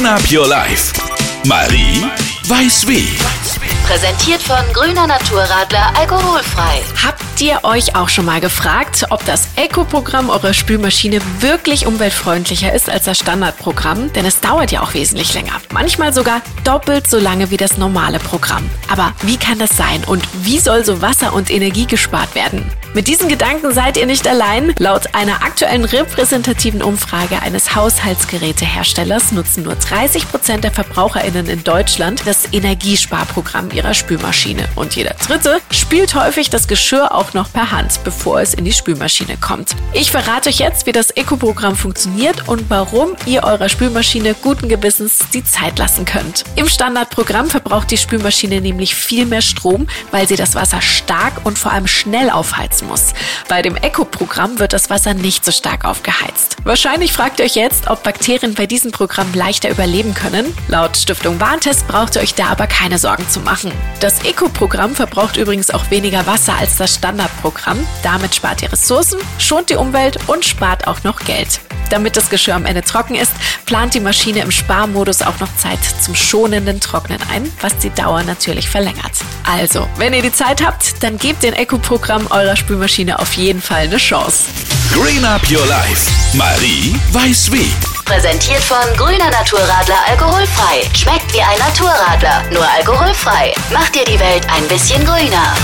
Green Up Your Life. Marie weiß wie. Präsentiert von Grüner Naturradler alkoholfrei. Habt ihr euch auch schon mal gefragt, ob das Eco-Programm eurer Spülmaschine wirklich umweltfreundlicher ist als das Standardprogramm? Denn es dauert ja auch wesentlich länger. Manchmal sogar doppelt so lange wie das normale Programm. Aber wie kann das sein und wie soll so Wasser und Energie gespart werden? Mit diesen Gedanken seid ihr nicht allein. Laut einer aktuellen repräsentativen Umfrage eines Haushaltsgeräteherstellers nutzen nur 30 Prozent der VerbraucherInnen in Deutschland das Energiesparprogramm ihrer Spülmaschine. Und jeder Dritte spielt häufig das Geschirr auch noch per Hand, bevor es in die Spülmaschine kommt. Ich verrate euch jetzt, wie das Eco-Programm funktioniert und warum ihr eurer Spülmaschine guten Gewissens die Zeit lassen könnt. Im Standardprogramm verbraucht die Spülmaschine nämlich viel mehr Strom, weil sie das Wasser stark und vor allem schnell aufheizt muss. Bei dem Eco-Programm wird das Wasser nicht so stark aufgeheizt. Wahrscheinlich fragt ihr euch jetzt, ob Bakterien bei diesem Programm leichter überleben können. Laut Stiftung Warntest braucht ihr euch da aber keine Sorgen zu machen. Das Eco-Programm verbraucht übrigens auch weniger Wasser als das Standardprogramm. Damit spart ihr Ressourcen, schont die Umwelt und spart auch noch Geld. Damit das Geschirr am Ende trocken ist, plant die Maschine im Sparmodus auch noch Zeit zum schonenden Trocknen ein, was die Dauer natürlich verlängert. Also, wenn ihr die Zeit habt, dann gebt den Eco-Programm eurer Spülmaschine auf jeden Fall eine Chance. Green Up Your Life. Marie weiß wie. Präsentiert von Grüner Naturradler alkoholfrei. Schmeckt wie ein Naturradler, nur alkoholfrei. Macht dir die Welt ein bisschen grüner.